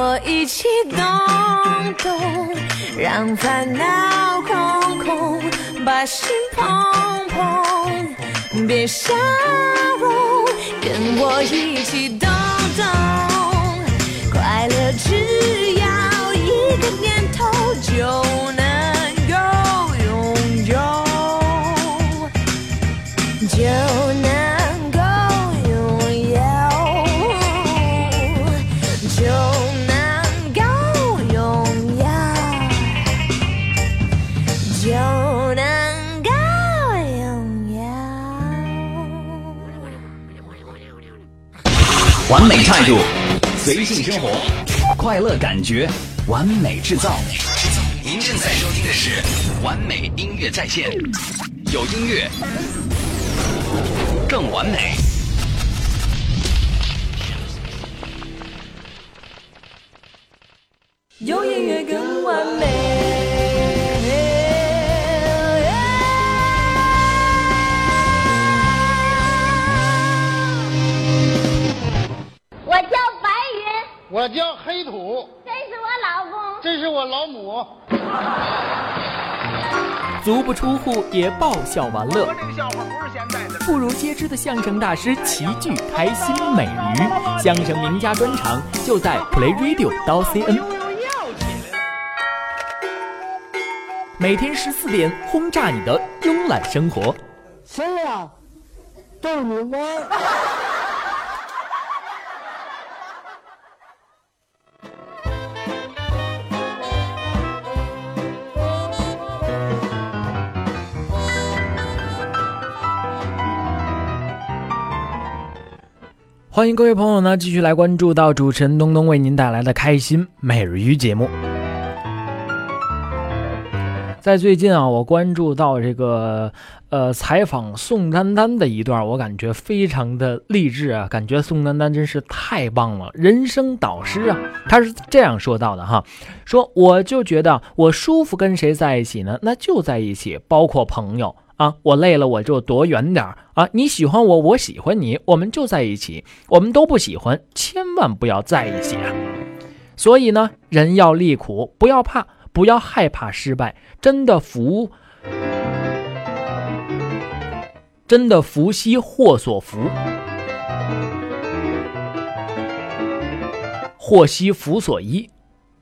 我一起动动，让烦恼空空，把心碰碰，别笑容。跟我一起动动，快乐只要一个念头就能够拥有。就能完美态度，随性生活，快乐感觉，完美制造。您正在收听的是完美音乐在线，有音乐更完美。有音乐更完美。我叫黑土，这是我老公。这是我老母。足不出户也爆笑玩乐，妇孺皆知的相声大师齐聚开心美人鱼，相声名家专场就在 Play Radio 刀 CN。每天十四点轰炸你的慵懒生活。谁呀？逗你玩欢迎各位朋友呢，继续来关注到主持人东东为您带来的开心每日鱼节目。在最近啊，我关注到这个呃采访宋丹丹的一段，我感觉非常的励志啊，感觉宋丹丹真是太棒了，人生导师啊。她是这样说到的哈，说我就觉得我舒服跟谁在一起呢，那就在一起，包括朋友。啊，我累了我就躲远点啊！你喜欢我，我喜欢你，我们就在一起；我们都不喜欢，千万不要在一起啊！所以呢，人要利苦，不要怕，不要害怕失败，真的福，真的福兮祸所伏，祸兮福所依。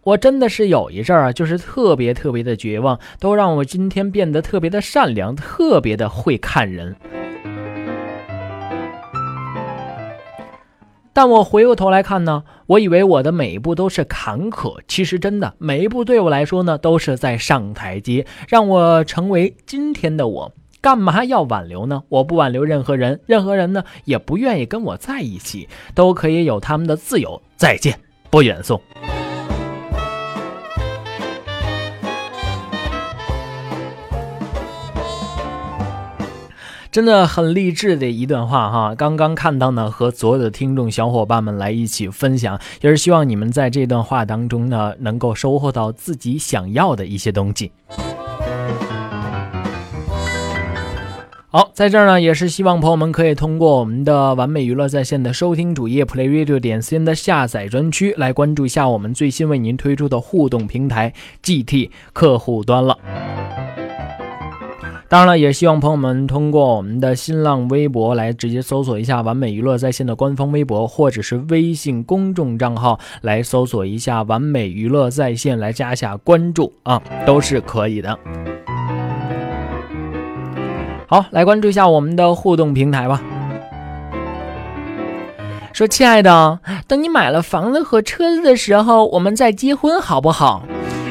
我真的是有一阵儿啊，就是特别特别的绝望，都让我今天变得特别的善良，特别的会看人。但我回过头来看呢，我以为我的每一步都是坎坷，其实真的每一步对我来说呢，都是在上台阶，让我成为今天的我。干嘛要挽留呢？我不挽留任何人，任何人呢也不愿意跟我在一起，都可以有他们的自由。再见，不远送。真的很励志的一段话哈！刚刚看到呢，和所有的听众小伙伴们来一起分享，也是希望你们在这段话当中呢，能够收获到自己想要的一些东西。好，在这儿呢，也是希望朋友们可以通过我们的完美娱乐在线的收听主页 playradio 点 cn 的下载专区来关注一下我们最新为您推出的互动平台 GT 客户端了。当然了，也希望朋友们通过我们的新浪微博来直接搜索一下“完美娱乐在线”的官方微博，或者是微信公众账号来搜索一下“完美娱乐在线”来加下关注啊，都是可以的。好，来关注一下我们的互动平台吧。说，亲爱的，等你买了房子和车子的时候，我们再结婚好不好？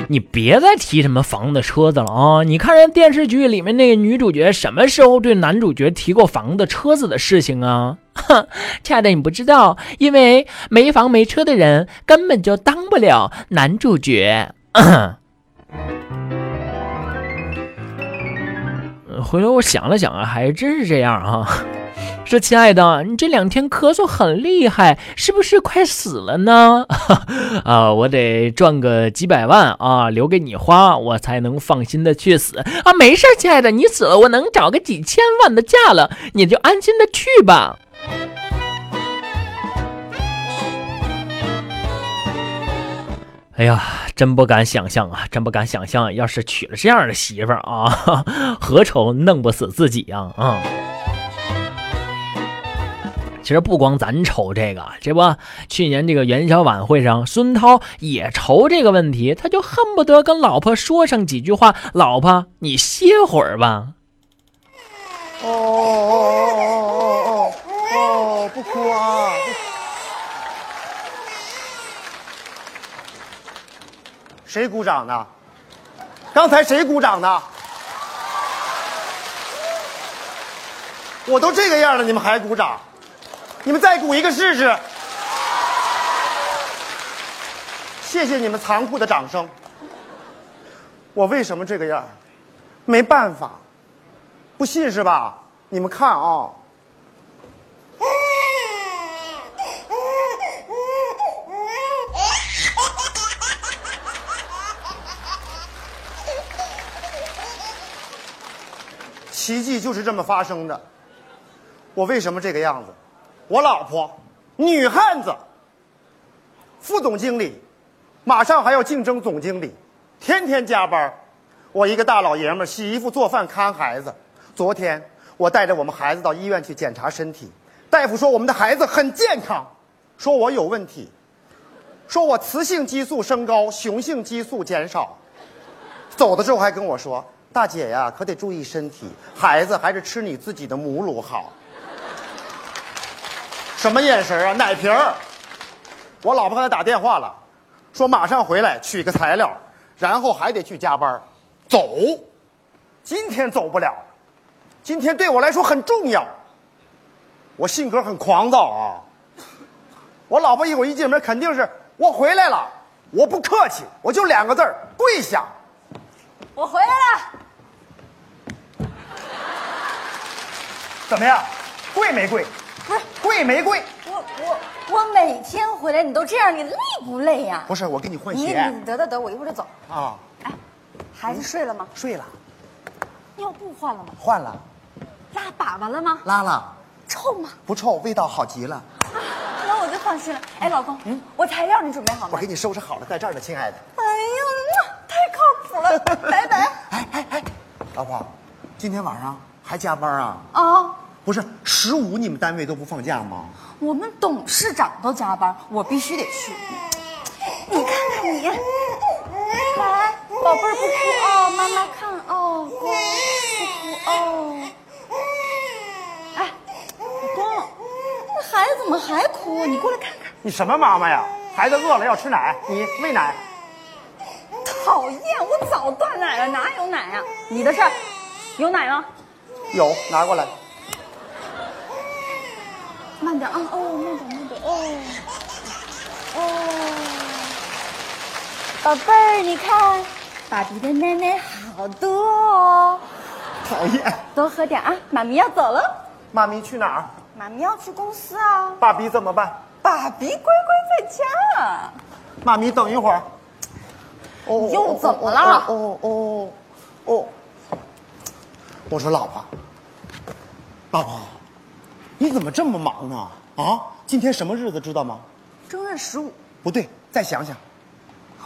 你别再提什么房子、车子了啊！你看人电视剧里面那个女主角，什么时候对男主角提过房子、车子的事情啊？哼，亲爱的，你不知道，因为没房没车的人根本就当不了男主角。回头我想了想啊，还真是这样啊。说，亲爱的，你这两天咳嗽很厉害，是不是快死了呢？啊，我得赚个几百万啊，留给你花，我才能放心的去死啊。没事，亲爱的，你死了，我能找个几千万的嫁了，你就安心的去吧。哎呀，真不敢想象啊，真不敢想象，要是娶了这样的媳妇儿啊，何愁弄不死自己呀？啊！其实不光咱愁这个，这不，去年这个元宵晚会上，孙涛也愁这个问题，他就恨不得跟老婆说上几句话：“老婆，你歇会儿吧。”哦哦哦哦哦哦哦！不哭啊！谁鼓掌呢？刚才谁鼓掌呢？我都这个样了，你们还鼓掌？你们再鼓一个试试！谢谢你们残酷的掌声。我为什么这个样？没办法，不信是吧？你们看啊！奇迹就是这么发生的。我为什么这个样子？我老婆，女汉子，副总经理，马上还要竞争总经理，天天加班。我一个大老爷们儿，洗衣服、做饭、看孩子。昨天我带着我们孩子到医院去检查身体，大夫说我们的孩子很健康，说我有问题，说我雌性激素升高，雄性激素减少。走的时候还跟我说：“大姐呀，可得注意身体，孩子还是吃你自己的母乳好。”什么眼神啊？奶瓶儿！我老婆刚才打电话了，说马上回来取个材料，然后还得去加班走，今天走不了，今天对我来说很重要。我性格很狂躁啊，我老婆一会儿一进门肯定是我回来了，我不客气，我就两个字儿跪下。我回来了。怎么样？跪没跪？不是贵没贵？我我我每天回来你都这样，你累不累呀？不是，我给你换你鞋你得得得，我一会儿就走。啊，哎孩子睡了吗？睡了，尿布换了吗？换了，拉粑粑了吗？拉了，臭吗？不臭，味道好极了。啊，那我就放心了。哎，老公，嗯，我材料你准备好吗我给？你收拾好了，在这儿呢，亲爱的。哎呀，太靠谱了，拜拜。哎哎哎，老婆，今天晚上还加班啊？啊，不是十五，你们单位都不放假吗？我们董事长都加班，我必须得去。你看看你，来，宝贝儿不哭哦，妈妈看哦，乖，不哭哦。哎，老公，那孩子怎么还哭？你过来看看。你什么妈妈呀？孩子饿了要吃奶，你喂奶。讨厌，我早断奶了，哪有奶啊？你的事儿，有奶吗？有，拿过来。慢点啊，哦，慢点，慢点，哦，哦。宝贝儿，你看，爸比的奶奶好多哦，讨厌。多喝点啊。妈咪要走了，妈咪去哪儿？妈咪要去公司啊。爸比怎么办？爸比乖乖在家。妈咪等一会儿。哦又怎么了哦哦哦哦。我说老婆，老婆，你怎么这么忙呢？啊，今天什么日子知道吗？正月十五，不对，再想想，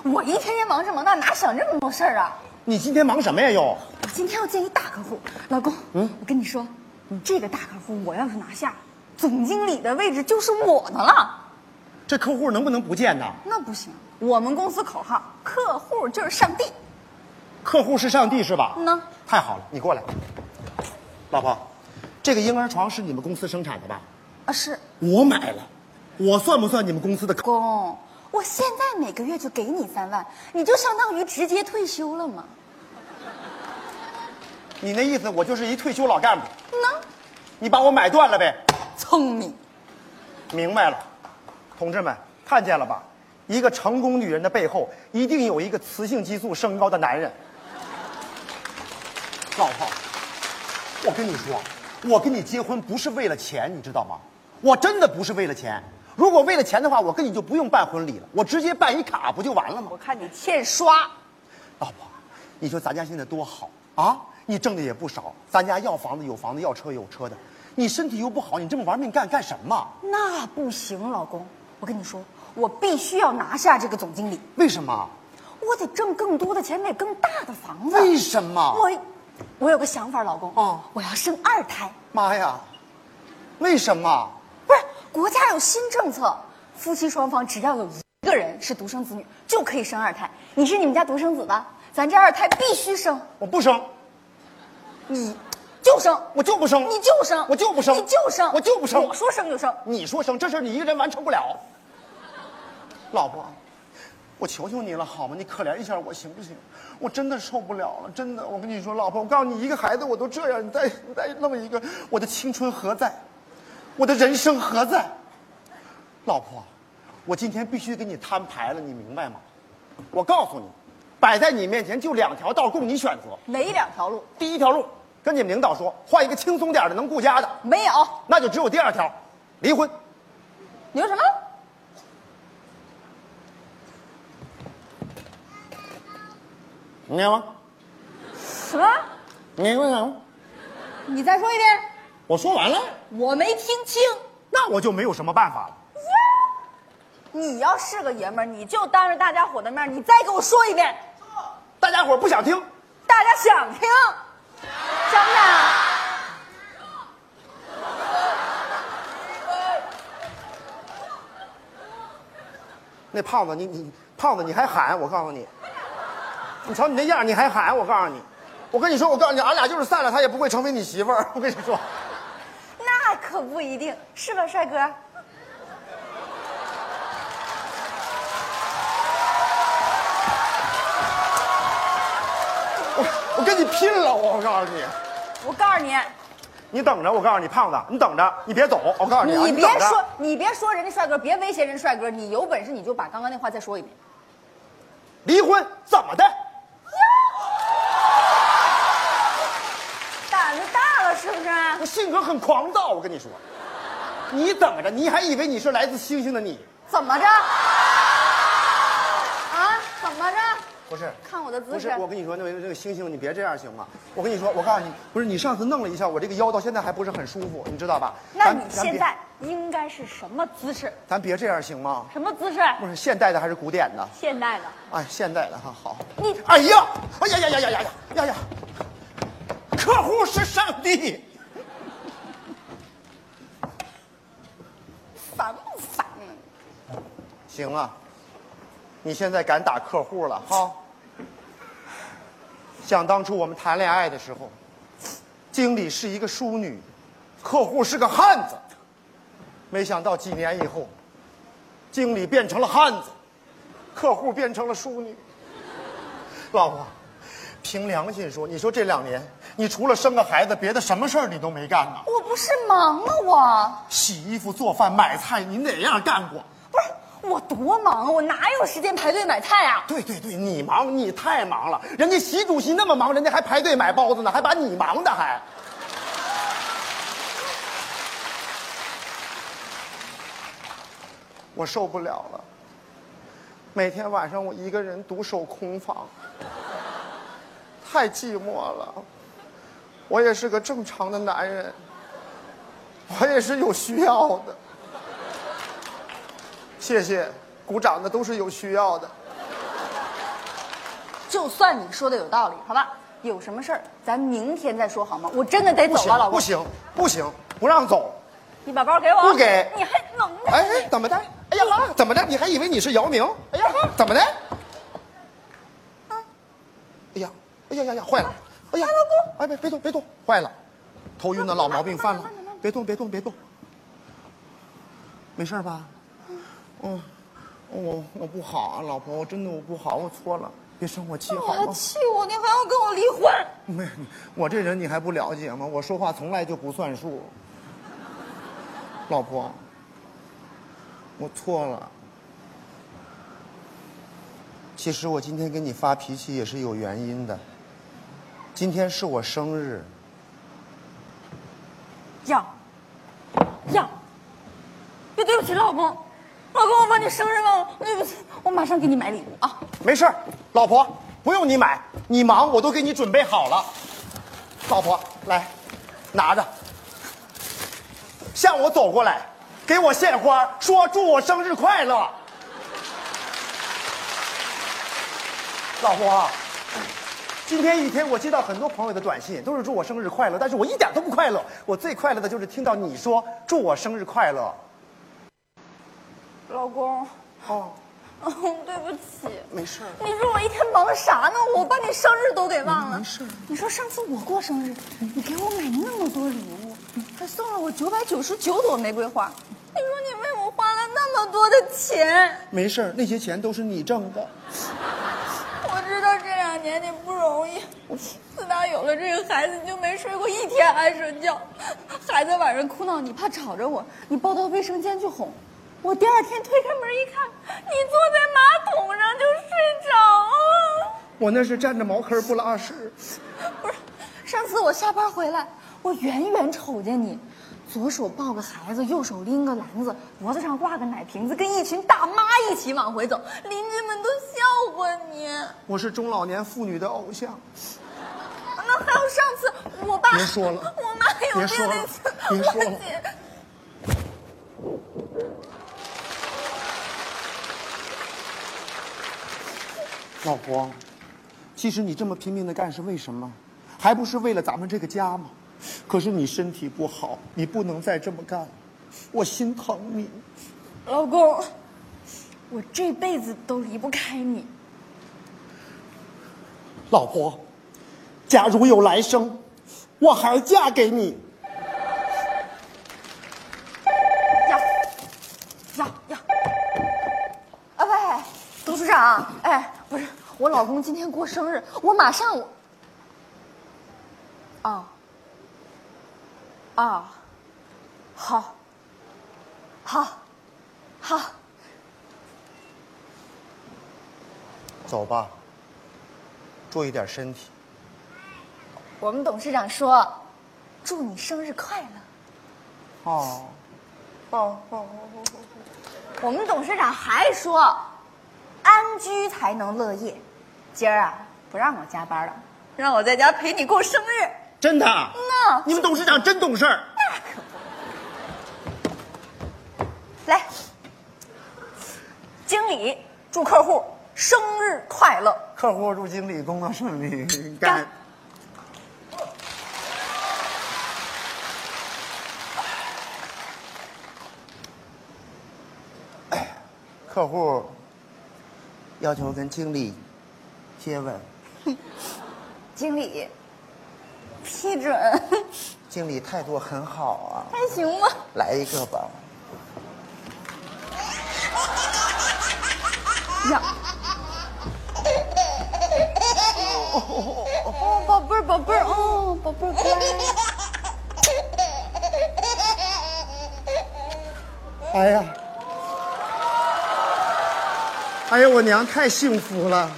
我一天天忙这忙那，哪想这么多事儿啊？你今天忙什么呀？又我今天要见一大客户，老公，嗯，我跟你说，你这个大客户我要是拿下，总经理的位置就是我的了。这客户能不能不见呢？那不行，我们公司口号，客户就是上帝。客户是上帝是吧？嗯呢太好了，你过来。老婆，这个婴儿床是你们公司生产的吧？啊，是我买了，我算不算你们公司的客？公，我现在每个月就给你三万，你就相当于直接退休了吗。你那意思我就是一退休老干部，呢，你把我买断了呗？聪明。明白了，同志们看见了吧？一个成功女人的背后，一定有一个雌性激素升高的男人。老婆，我跟你说，我跟你结婚不是为了钱，你知道吗？我真的不是为了钱。如果为了钱的话，我跟你就不用办婚礼了，我直接办一卡不就完了吗我？看你欠刷，老婆，你说咱家现在多好啊！你挣的也不少，咱家要房子有房子，要车有车的。你身体又不好，你这么玩命干干什么？那不行，老公，我跟你说，我必须要拿下这个总经理，为什么？我得挣更多的钱，买更大的房子。为什么？我，我有个想法，老公，哦我要生二胎。妈呀！为什么？不是，国家有新政策，夫妻双方只要有一个人是独生子女，就可以生二胎。你是你们家独生子吧？咱这二胎必须生，我不生，你就生，我就不生，你就生，我就不生，你就生，我就不生。我说生就生。你说生，这事你一个人完成不了。老婆，我求求你了，好吗？你可怜一下我行不行？我真的受不了了，真的。我跟你说，老婆，我告诉你，一个孩子我都这样，你再你再弄一个，我的青春何在？我的人生何在？老婆，我今天必须给你摊牌了，你明白吗？我告诉你，摆在你面前就两条道供你选择。哪两条路？第一条路，跟你们领导说，换一个轻松点的、能顾家的，没有。那就只有第二条，离婚。你说什么？你明白吗？什么？你明白吗？你再说一遍。我说完了，我没听清。那我就没有什么办法了。你要是个爷们儿，你就当着大家伙的面，你再给我说一遍。大家伙不想听，大家想听，想不想？那胖子，你你胖子，你还喊？我告诉你，你瞧你那样，你还喊？我告诉你，我跟你说，我告诉你，俺俩就是散了，他也不会成为你媳妇儿。我跟你说，那可不一定，是吧，帅哥？我我跟你拼了！我我告诉你，我告诉你，你等着！我告诉你，胖子，你等着，你别走！我告诉你啊，你别说，你别说人家帅哥，别威胁人家帅哥。你有本事你就把刚刚那话再说一遍。离婚怎么的？胆子大了是不是？我性格很狂躁，我跟你说，你等着，你还以为你是来自星星的你？怎么着？啊？怎么着？不是，看我的姿势不是，我跟你说，那个那个星星，你别这样行吗？我跟你说，我告诉你，不是你上次弄了一下，我这个腰到现在还不是很舒服，你知道吧？那你现在应该是什么姿势？咱别这样行吗？什么姿势？不是现代的还是古典的？现代的。哎，现代的哈好。你哎呀，哎呀呀呀呀呀呀呀呀！客户是上帝，烦不烦？行啊，你现在敢打客户了哈？想当初我们谈恋爱的时候，经理是一个淑女，客户是个汉子。没想到几年以后，经理变成了汉子，客户变成了淑女。老婆，凭良心说，你说这两年你除了生个孩子，别的什么事儿你都没干呢？我不是忙吗？我洗衣服、做饭、买菜，你哪样干过？不是我多忙啊，我哪有时间排队买菜啊？对对对，你忙，你太忙了。人家习主席那么忙，人家还排队买包子呢，还把你忙的还。我受不了了，每天晚上我一个人独守空房，太寂寞了。我也是个正常的男人，我也是有需要的。谢谢，鼓掌的都是有需要的。就算你说的有道理，好吧？有什么事儿咱明天再说好吗？我真的得走了，老，公。不行，不行，不让走。你把包给我。不给你还能耐？哎，哎怎么的？哎呀妈，怎么的？你还以为你是姚明？哎呀，怎么的？哎呀，哎呀呀呀，坏了！哎呀，老公哎别别动别动，坏了，头晕的老毛病犯了，别动别动别动，没事吧？嗯，我我不好啊，老婆，我真的我不好，我错了，别生我气我好吗？还气我，你还要跟我离婚？没，我这人你还不了解吗？我说话从来就不算数。老婆，我错了。其实我今天跟你发脾气也是有原因的。今天是我生日，要，要！别对不起，老公，老公，我把你生日忘了，对不起，我马上给你买礼物啊！没事儿老婆不用你买，你忙我都给你准备好了。老婆，来，拿着，向我走过来，给我献花，说祝我生日快乐。老婆，今天一天我接到很多朋友的短信，都是祝我生日快乐，但是我一点都不快乐。我最快乐的就是听到你说祝我生日快乐。老公，哦，嗯，对不起。没事儿。你说我一天忙啥呢？我把你生日都给忘了。没事你说上次我过生日，你给我买那么多礼物，还送了我九百九十九朵玫瑰花。你说你为我花了那么多的钱，没事儿，那些钱都是你挣的。我知道这两年你不容易。自打有了这个孩子，你就没睡过一天安生觉。孩子晚上哭闹，你怕吵着我，你抱到卫生间去哄。我第二天推开门一看，你坐在马桶上就睡着了。我那是站着茅坑不拉屎。不是，上次我下班回来，我远远瞅见你，左手抱个孩子，右手拎个篮子，脖子上挂个奶瓶子，跟一群大妈一起往回走，邻居们都笑话你。我是中老年妇女的偶像。那还有上次我爸，别说了我妈有别说了病那次，别说了我姐老婆，其实你这么拼命的干是为什么？还不是为了咱们这个家吗？可是你身体不好，你不能再这么干，我心疼你。老公，我这辈子都离不开你。老婆，假如有来生，我还嫁给你。呀呀呀！啊喂，董事长，哎，不是，我老公今天过生日，我马上我。啊。啊。好。好。好。走吧，注意点身体。我们董事长说，祝你生日快乐。哦，哦哦哦哦！我们董事长还说，安居才能乐业。今儿啊，不让我加班了，让我在家陪你过生日。真的？嗯你们董事长真懂事儿。那可不来，经理祝客户生日快乐。客户祝经理工作顺利干。客户要求跟经理接吻。经理批准。经理态度很好啊。还行吧。来一个吧。呀。哦，宝贝儿，宝贝儿，哦，宝贝儿乖。哎呀，哎呀，我娘太幸福了。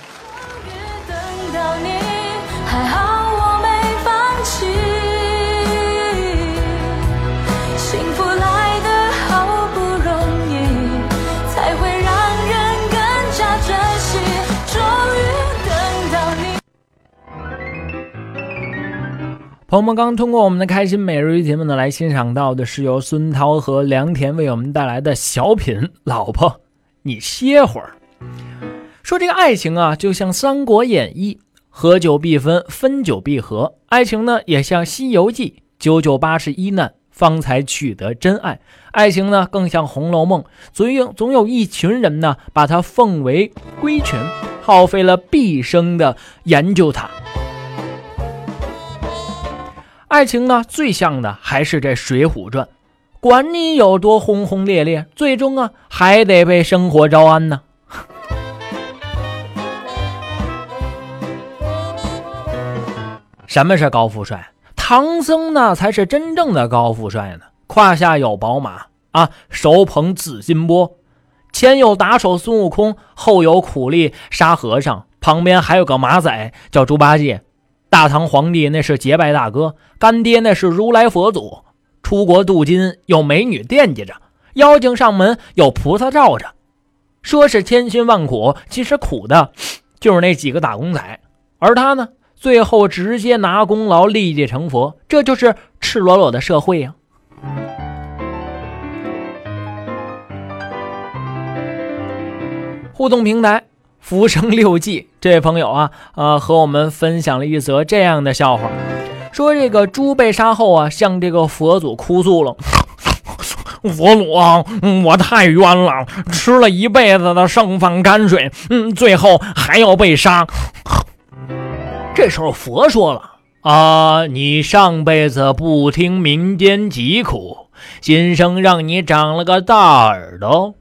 朋友们刚通过我们的开心每日一节目呢，来欣赏到的是由孙涛和梁田为我们带来的小品《老婆，你歇会儿》。说这个爱情啊，就像《三国演义》，合久必分，分久必合。爱情呢，也像《西游记》，九九八十一难，方才取得真爱。爱情呢，更像《红楼梦》，总有总有一群人呢，把它奉为圭臬，耗费了毕生的研究它。爱情呢，最像的还是这《水浒传》，管你有多轰轰烈烈，最终啊，还得被生活招安呢。什么是高富帅？唐僧呢，才是真正的高富帅呢。胯下有宝马啊，手捧紫金钵，前有打手孙悟空，后有苦力沙和尚，旁边还有个马仔叫猪八戒。大唐皇帝那是结拜大哥，干爹那是如来佛祖。出国镀金有美女惦记着，妖精上门有菩萨罩着。说是千辛万苦，其实苦的就是那几个打工仔。而他呢，最后直接拿功劳立地成佛，这就是赤裸裸的社会呀、互动平台浮生六记这位朋友啊，呃，和我们分享了一则这样的笑话，说这个猪被杀后啊，向这个佛祖哭诉了。佛祖啊，嗯我太冤了，吃了一辈子的剩饭泔水，嗯，最后还要被杀。这时候佛说了啊，你上辈子不听民间疾苦，今生让你长了个大耳朵，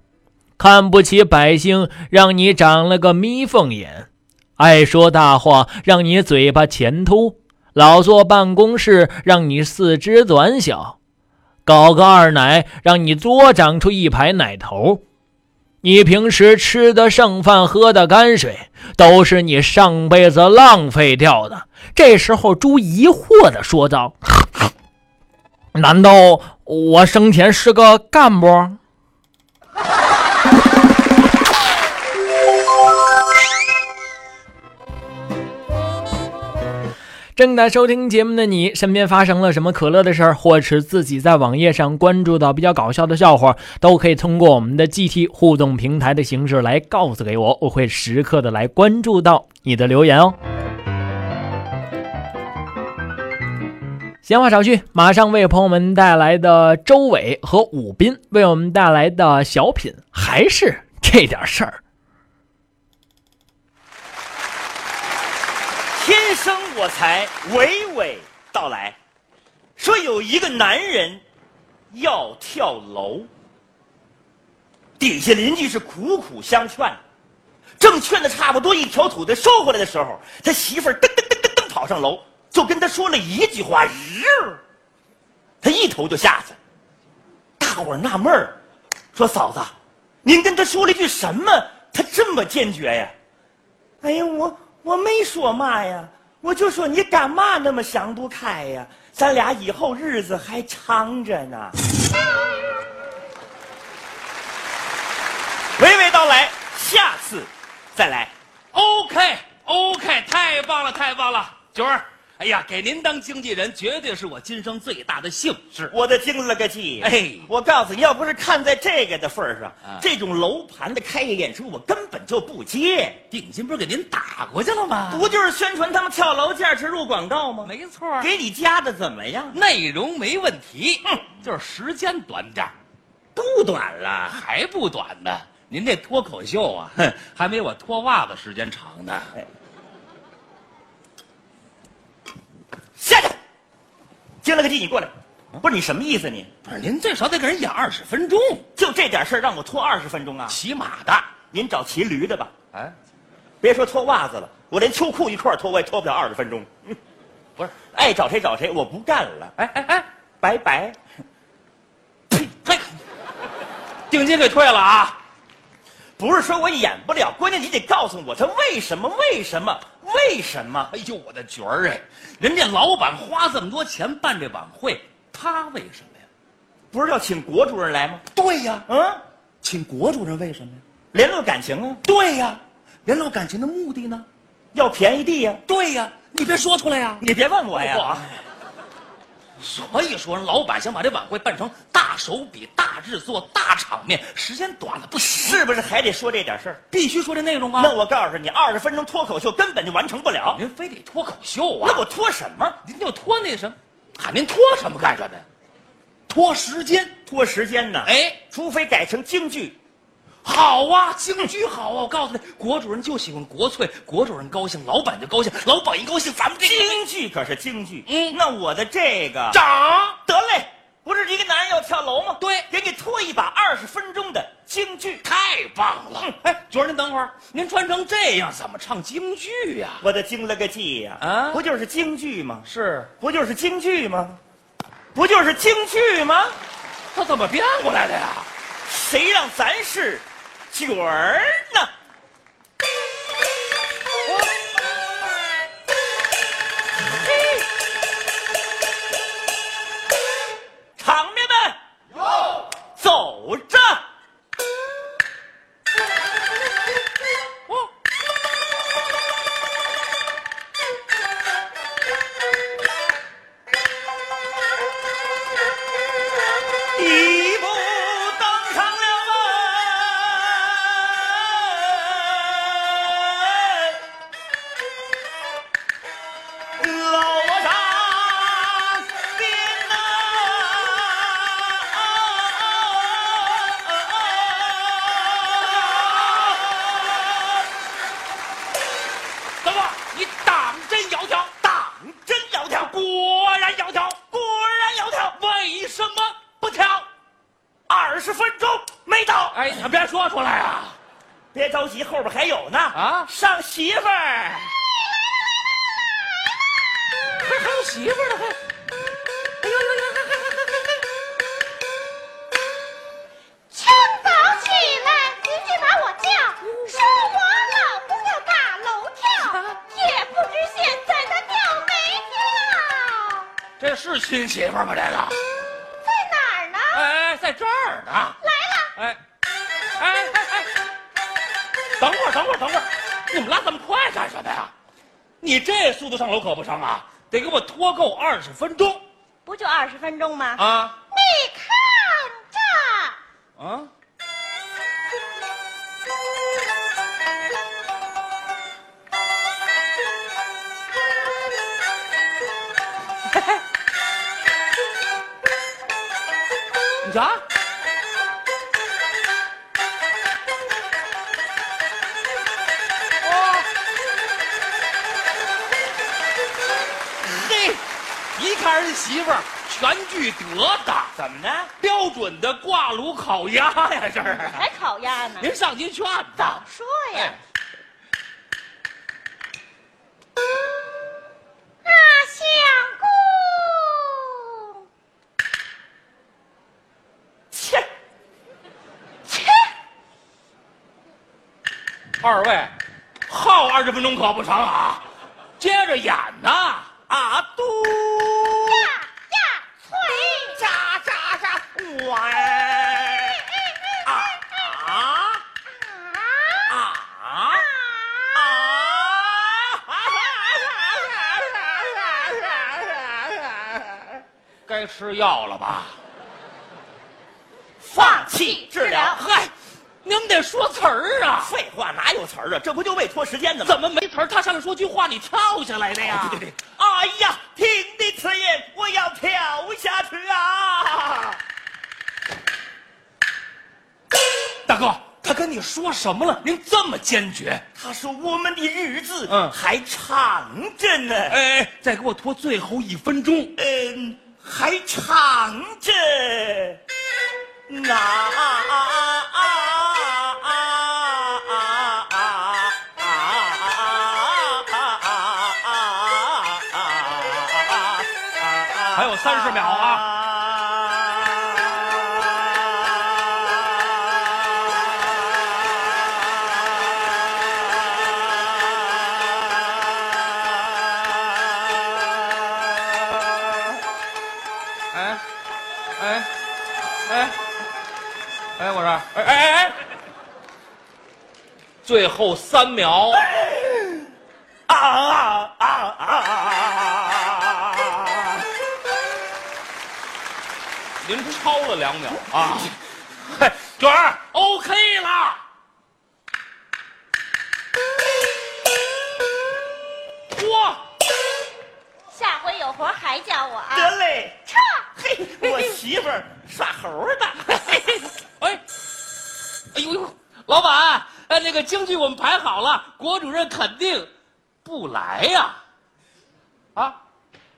看不起百姓，让你长了个眯缝眼，爱说大话，让你嘴巴前凸，老坐办公室，让你四肢短小。搞个二奶，让你多长出一排奶头。你平时吃的剩饭、喝的泔水，都是你上辈子浪费掉的。这时候，猪疑惑地说道：“难道我生前是个干部？”正在收听节目的你，身边发生了什么可乐的事儿，或是自己在网页上关注到比较搞笑的笑话，都可以通过我们的 GT 互动平台的形式来告诉给我，我会时刻的来关注到你的留言哦。闲话少叙，马上为朋友们带来的周伟和武斌为我们带来的小品，还是这点事儿。天生我才娓娓道来，说有一个男人要跳楼，底下邻居是苦苦相劝，正劝的差不多一条腿的收回来的时候，他媳妇儿噔噔噔噔噔跑上楼，就跟他说了一句话，他一头就下去。大伙儿纳闷儿，说嫂子，您跟他说了一句什么？他这么坚决呀？哎呀，我我没说嘛呀，我就说你干嘛那么想不开呀？咱俩以后日子还长着呢。娓娓道来，下次再来。OK OK，太棒了太棒了，九儿，哎呀，给您当经纪人绝对是我今生最大的幸事。我的惊了个气！哎我告诉你，要不是看在这个的份儿上，啊这种楼盘的开业演出，我根本就不接。定金不是给您打过去了吗？不就是宣传他们跳楼价值入广告吗？没错，给你加的怎么样？内容没问题，就是时间短点儿不短了。还不短呢。您这脱口秀啊，哼，还没我脱袜子时间长呢。下去！惊了个鸡，你过来！不是你什么意思你？不是，您最少得给人演二十分钟，就这点事儿让我拖二十分钟啊？骑马的。您找骑驴的吧。哎，别说脱袜子了，我连秋裤一块儿脱，我也脱不了二十分钟。嗯 不是，爱找谁找谁，我不干了，哎哎哎，拜拜。呸呸，定金给退了啊！不是说我演不了，关键你得告诉我他为什么？为什么？为什么？哎呦，我的角儿哎，人家老板花这么多钱办这晚会，他为什么呀？不是要请国主任来吗？对呀，嗯，请国主任为什么呀？联络感情啊，对呀，联络感情的目的呢？要便宜地呀、对呀，你别说出来呀。你别问我呀。哇所以说，老板想把这晚会办成大手笔、大制作、大场面，时间短了不行，是不是还得说这点事儿？必须说这内容啊。那我告诉你，二十分钟脱口秀根本就完成不了。您非得脱口秀啊？那我脱什么？您就脱那什么？喊您脱什么干什么呀？拖时间。拖时间呢？哎，除非改成京剧。好啊，京剧好啊！我告诉你，国主人就喜欢国粹，国主人高兴，老板就高兴，老板一高兴，咱们这个京剧可是京剧。嗯那我的这个涨。得嘞，不是一个男人要跳楼吗？对给你拖一把二十分钟的京剧。太棒了！哎，主任，您等会儿，您穿成这样怎么唱京剧呀、我的惊了个记呀！啊不就是京剧吗？是，不就是京剧吗？不就是京剧吗？他怎么变过来的呀？谁让咱是角儿呢？啊？上媳妇儿，二十分钟不就二十分钟吗？啊还烤鸭呢？您上去劝早。说呀！哎啊，相公，切，切，二位，耗二十分钟可不成啊！接着演呐！啊嘟，呀呀，脆，喳喳喳，哇哎啊啊啊啊啊！该吃药了吧？放弃治疗。嗨，您得说词儿啊！废话哪有词儿啊？这不就为拖时间呢吗？怎么没词儿？他上来说句话，你跳下来的呀？对对对，哎呀，听你此言，我要跳下去啊！大哥，他跟你说什么了？您这么坚决？他说我们的日子嗯还长着呢，哎，再给我拖最后一分钟。嗯，还唱着啊！还有三十秒啊！最后三秒，啊啊啊啊啊！您超了两秒啊！嘿，卷儿，OK 了。哇，下回有活还叫我啊！得嘞，撤！嘿，我媳妇儿耍猴的。哎，哎呦呦，老板，呃，那个京剧我们排好了，国主任肯定不来呀、啊。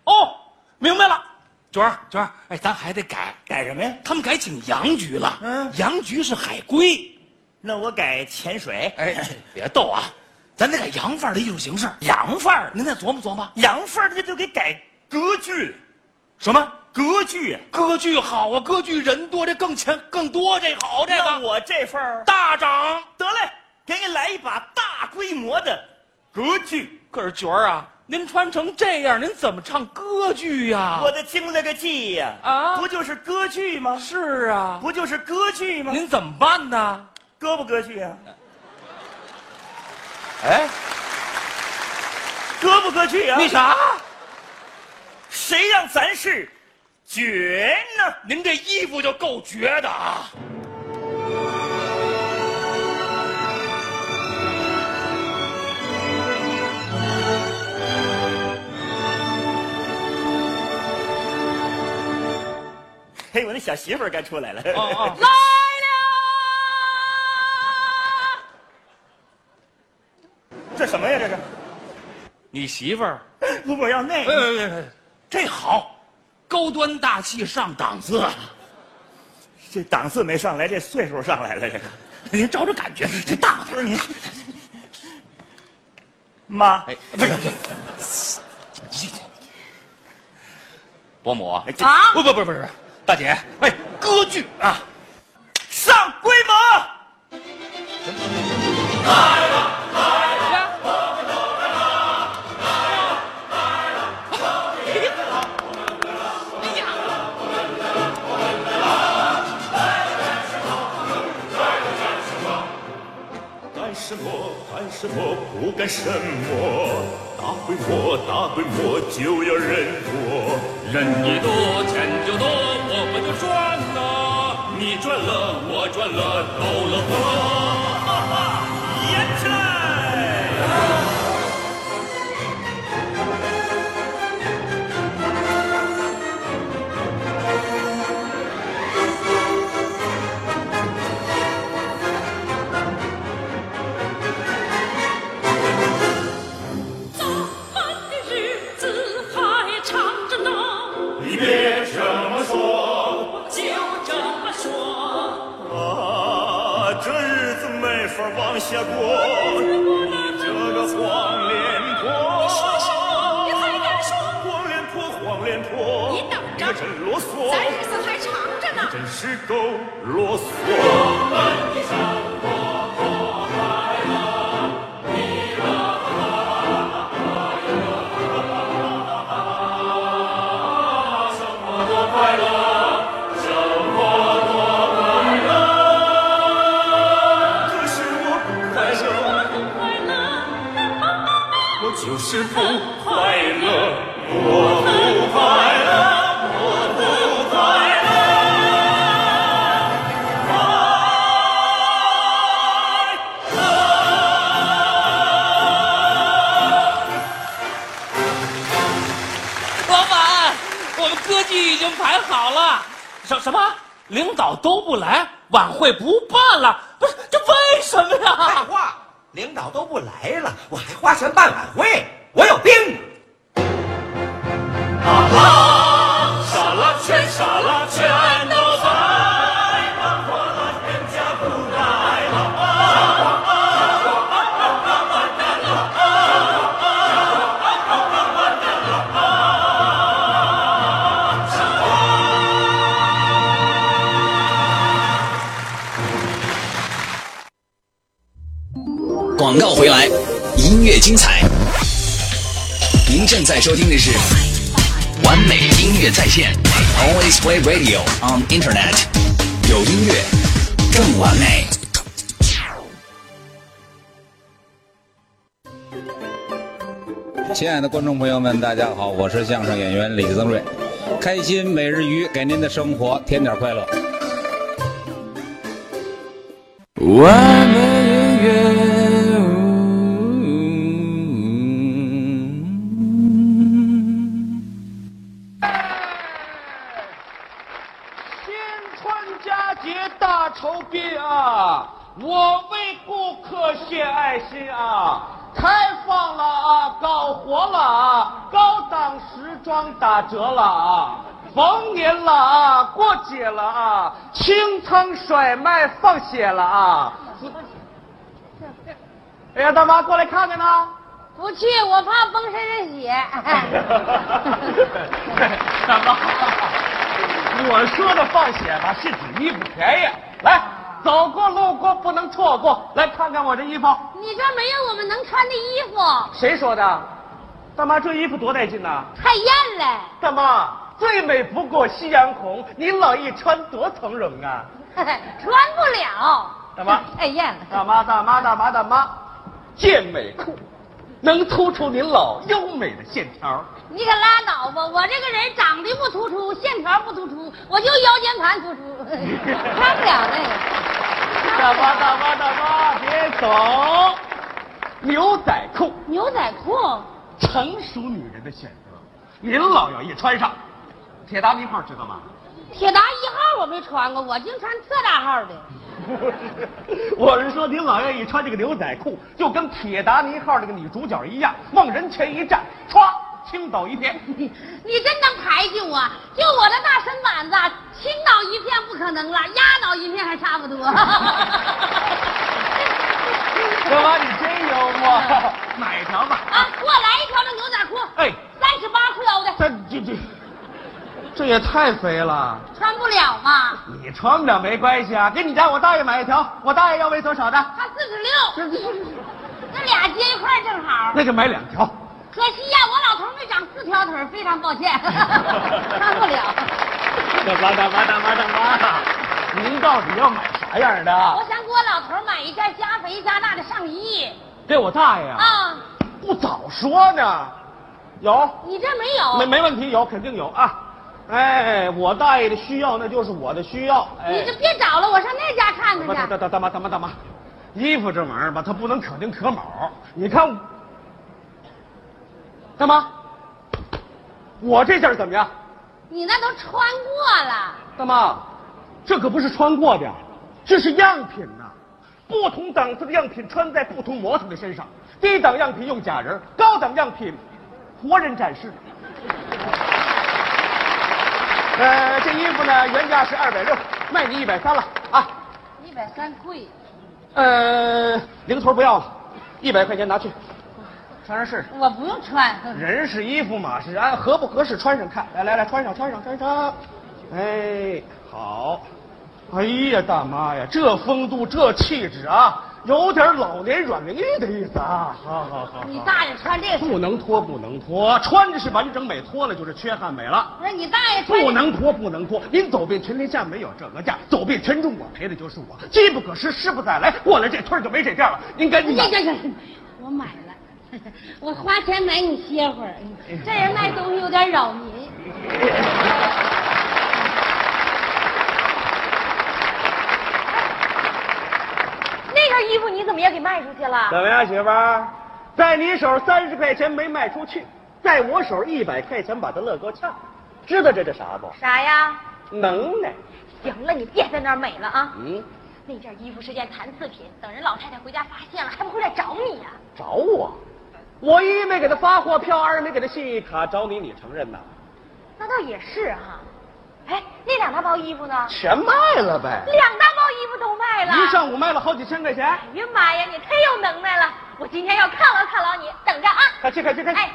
哦，明白了，娟儿娟儿，哎，咱还得改，改什么呀？他们改请洋局了。嗯洋局是海归。那我改潜水。哎，别逗啊，咱得改洋范儿的艺术形式。洋范儿，您再琢磨琢磨，洋范儿，那就给改歌剧。什么歌剧？歌剧好啊？歌剧人多，这更钱更多，这好，这个那我这份儿大涨。得嘞，给你来一把大规模的歌剧。可是角儿啊，您穿成这样，您怎么唱歌剧呀？我的听了个记呀！啊不就是歌剧吗？是啊，不就是歌剧吗？您怎么办呢？歌不歌剧啊？哎，歌不歌剧啊？你啥，谁让咱是绝呢？您这衣服就够绝的啊！嘿，我那小媳妇儿该出来了。哦哦，来了！这什么呀？这是？你媳妇儿，不，我要那哎个。这好，高端大气上档次啊！这档次没上来，这岁数上来了。这个，您找找感觉，这大不是您，妈，哎，不是，伯母啊不不不不是，大姐，哎，歌剧啊，上规模。干什么？干什么？不干什么？大规模，大规模就要人多，人一多钱就多，我们就赚了！你赚了，我赚了，都乐呵。ficou. 广告回来，音乐精彩。您正在收听的是完美音乐在线，Always Play Radio on Internet，有音乐更完美。亲爱的观众朋友们，大家好，我是相声演员李增瑞，开心每日鱼给您的生活添点快乐。完美音乐。卖放血了啊！哎呀，大妈过来看看呢。不去，我怕崩身上血。大妈，我说的放血吧，是指衣服便宜。来，走过路过不能错过，来看看我这衣服。你这没有我们能穿的衣服，谁说的？大妈，这衣服多带劲呐！太艳了。大妈，最美不过夕阳红，您老一穿多从容啊！穿不了。大妈，太艳了。大妈，大妈，大妈，大妈，健美裤能突出您老优美的线条。你可拉倒吧！我这个人长得不突出，线条不突出，我就腰间盘突出，穿不了那个。大妈，大妈，大妈，别走！牛仔裤，牛仔裤，成熟女人的选择，您老要一穿上，铁达尼号知道吗？铁达一号我没穿过，我净穿特大号的。我是说，您老愿意穿这个牛仔裤，就跟铁达尼号这个女主角一样，往人前一站，歘，倾倒一片。你真能排挤我！就我这大身板子，倾倒一片不可能了，压倒一片还差不多。大妈，你真幽默，买一条吧。啊，给我来一条这牛仔裤，哎，三十八裤腰的，这这这，这也太肥了。穿不了嘛。你穿不了没关系啊，给你家我大爷买一条，我大爷腰围多少的？他四十六，这俩接一块儿正好。那就买两条。可惜呀、我老头没长四条腿，非常抱歉，穿不了。大妈，大妈，大妈，大妈，您到底要买啥样的我？想给我老头买一件加肥加大的上衣给我大爷啊？啊！不早说呢。有，你这没有？没没问题，有肯定有啊。哎，我大爷的需要那就是我的需要。哎，你就别找了，我上那家看看去。大大大妈大妈大妈，衣服这玩意儿吧，它不能可丁可卯。你看，大妈，我这件怎么样？你那都穿过了，大妈，这可不是穿过的，这是样品呐、不同档次的样品穿在不同模特的身上，低档样品用假人，高档样品活人展示。呃，这衣服呢，原价是二百六，卖你一百三了啊。一百三贵。呃，零头不要了，一百块钱拿去，穿上试试。我不用穿。人是衣服，马是鞍，合不合适穿上看。来来来，穿上穿上穿上。哎，好。哎呀，大妈呀，这风度这气质啊，有点老年阮玲玉的意思啊。好好好。你大爷穿这个，不能脱，不能脱，穿着是完整美，脱了就是缺憾美了。不是你大爷穿不能脱，不能脱！您走遍全天下没有这个价，走遍全中国赔的就是我。机不可失，失不再来，过了这村就没这店了。您赶紧买。这这这，我买了，我花钱买你歇会儿。这人卖东西有点扰民。那件衣服你怎么也给卖出去了？怎么样，媳妇儿？在你手三十块钱没卖出去，在我手一百块钱把它乐够呛，知道这是啥不？啥呀？能耐。行了，你别在那儿美了啊！嗯，那件衣服是件残次品，等人老太太回家发现了，还不会来找你呀、找我？我一没给他发货票，二没给他信誉卡，找你你承认呐？那倒也是哈、哎，那两大包衣服呢？全卖了呗。两大包衣服都卖了，一上午卖了好几千块钱。哎呀妈呀，你太有能耐了！我今天要犒劳犒劳你，等着啊！快去快去快去！哎，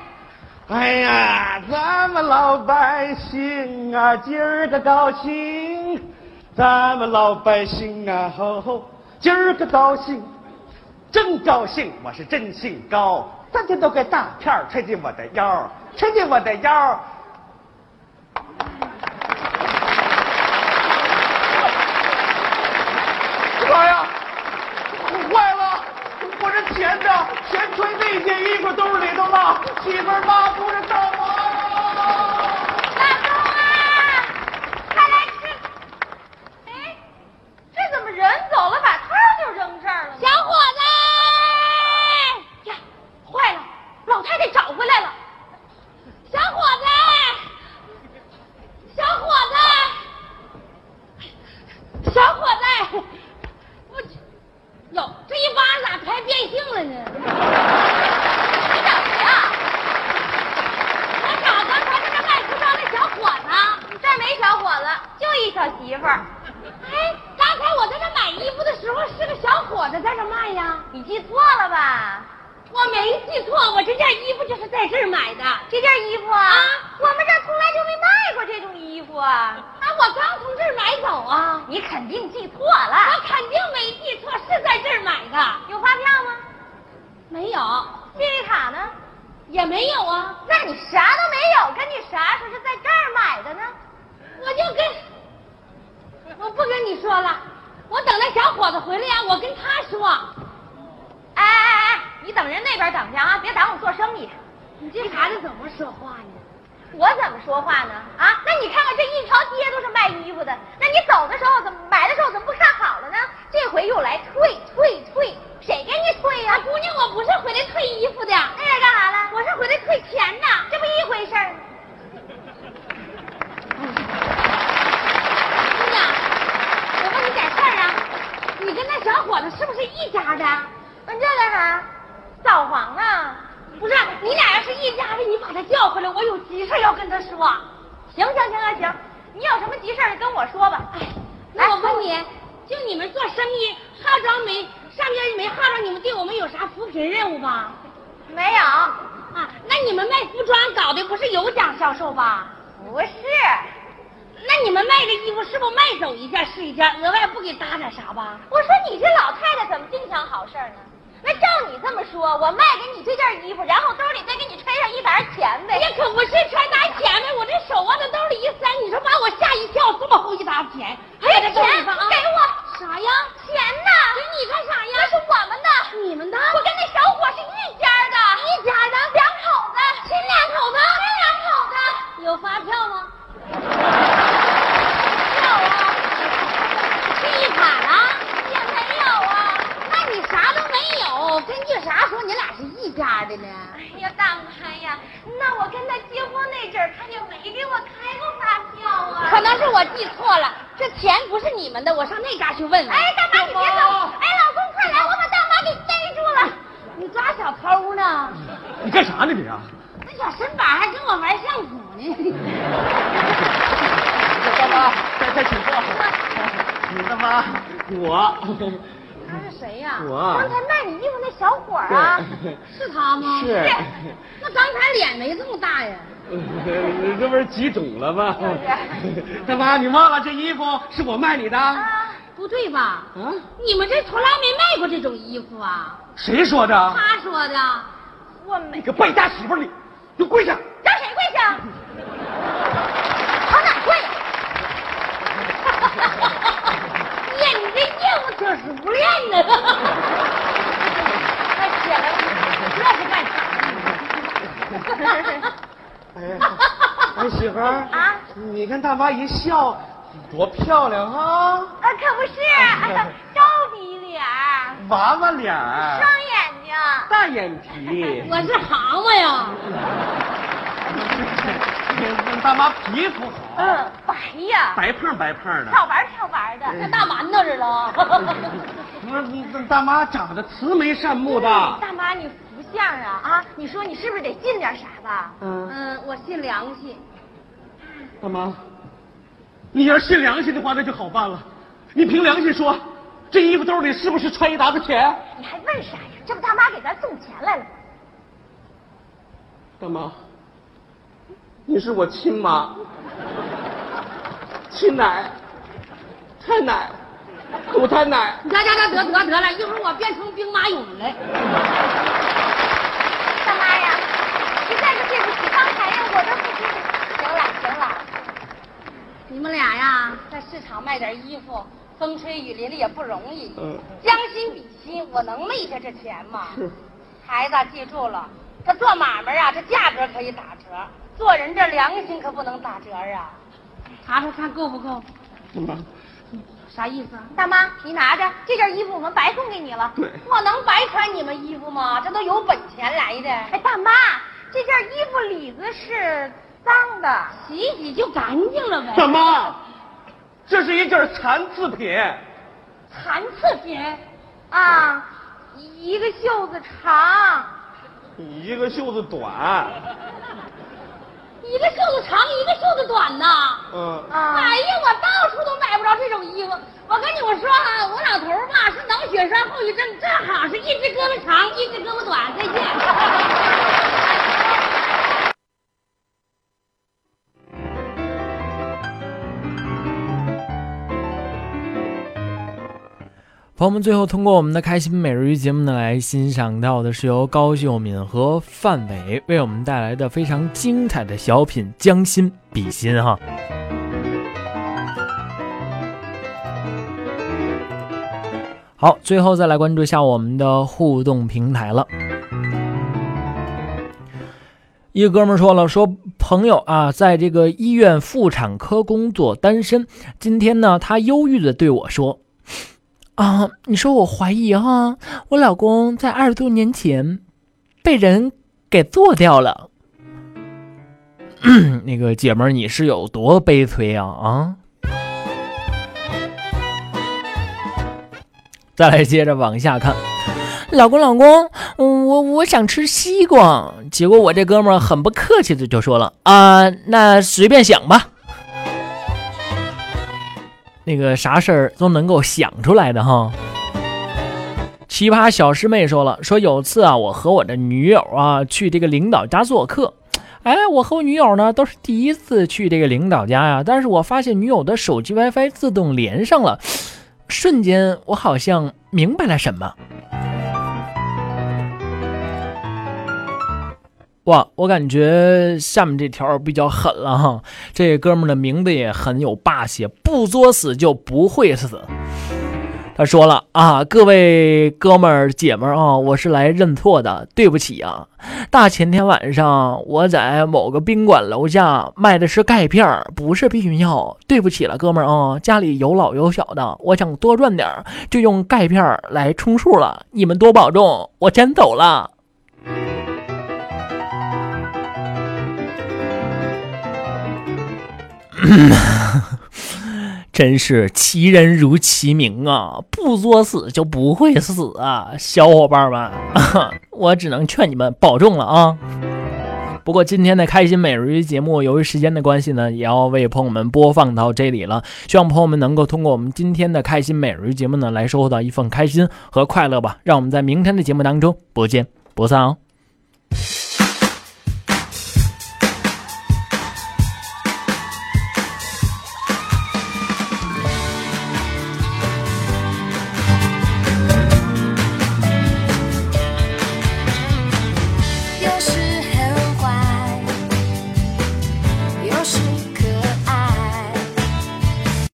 哎呀，咱们老百姓啊，今儿个高兴，咱们老百姓啊，吼吼，今儿个高兴，真高兴，我是真姓高，三天都给大片吹进我的腰，吹进我的腰。媳妇儿妈不是找八钱。小伙啊，是他吗？是。那刚才脸没这么大呀？这不是挤肿了吗？大妈，你忘了这衣服是我卖你的？啊，不对吧？嗯，你们这从来没卖过这种衣服啊？谁说的？他说的。我没。你个败家媳妇你！你看大妈一笑多漂亮啊。啊可不是 高鼻脸娃娃脸双眼睛。大眼皮。我是蛤蟆呀。大妈皮肤好。嗯白呀。白胖白胖的。漂白漂白的。像大馒头似的大妈长得慈眉善目的。大妈你福相啊啊你说你是不是得信点啥吧？嗯。嗯我信良心。大妈，你要信良心的话，那就好办了。你凭良心说，这衣服兜里是不是揣一沓子钱？你还问啥呀？这不大妈给咱送钱来了吗？大妈，你是我亲妈，亲奶，太奶，祖太奶。得得得得得得了，一会儿我变成兵马俑了。大妈呀，实在是对不起你们俩呀，在市场卖点衣服，风吹雨淋的也不容易。嗯，将心比心，我能昧下这钱吗？孩子记住了，这做买卖啊，这价格可以打折，做人这良心可不能打折啊。查查看够不够？怎么？啥意思啊？大妈，你拿着这件衣服，我们白送给你了。对，我能白穿你们衣服吗？这都有本钱来的。哎，大妈，这件衣服里子是脏的，洗一洗就干净了呗。怎么，这是一件残次品。残次品啊，一个袖子长，一个袖子短。一个袖子长，一个袖子短呐。嗯。哎呀，我到处都买不着这种衣服。我跟你们说啊，我老头儿吧是脑血栓后遗症，正好是一只胳膊长，一只胳膊短。再见。朋友们，最后通过我们的开心每日鱼节目呢，来欣赏到的是由高秀敏和范伟为我们带来的非常精彩的小品《将心比心》哈。好，最后再来关注一下我们的互动平台了。一个哥们说了，说朋友啊，在这个医院妇产科工作，单身。今天呢，他忧郁的对我说。啊，你说我怀疑哈，我老公在二十多年前被人给做掉了。那个姐们儿，你是有多悲催啊啊！再来接着往下看，老公老公，我我想吃西瓜，结果我这哥们儿很不客气的就说了啊，那随便想吧。那个啥事儿都能够想出来的哈。奇葩小师妹说了，说有次啊，我和我的女友啊去这个领导家做客，哎，我和我女友呢都是第一次去这个领导家呀，但是我发现女友的手机 WiFi 自动连上了，瞬间我好像明白了什么。哇，我感觉下面这条比较狠了哈，这哥们的名字也很有霸气，不作死就不会死。他说了啊，各位哥们儿姐们儿啊，我是来认错的，对不起啊。大前天晚上我在某个宾馆楼下卖的是钙片，不是避孕药，对不起了，哥们儿啊，家里有老有小的，我想多赚点，就用钙片来充数了，你们多保重，我先走了。真是其人如其名啊！不作死就不会死啊，小伙伴们，我只能劝你们保重了啊！不过今天的开心美日鱼节目，由于时间的关系呢，也要为朋友们播放到这里了。希望朋友们能够通过我们今天的开心美日鱼节目呢，来收获到一份开心和快乐吧。让我们在明天的节目当中不见不散哦。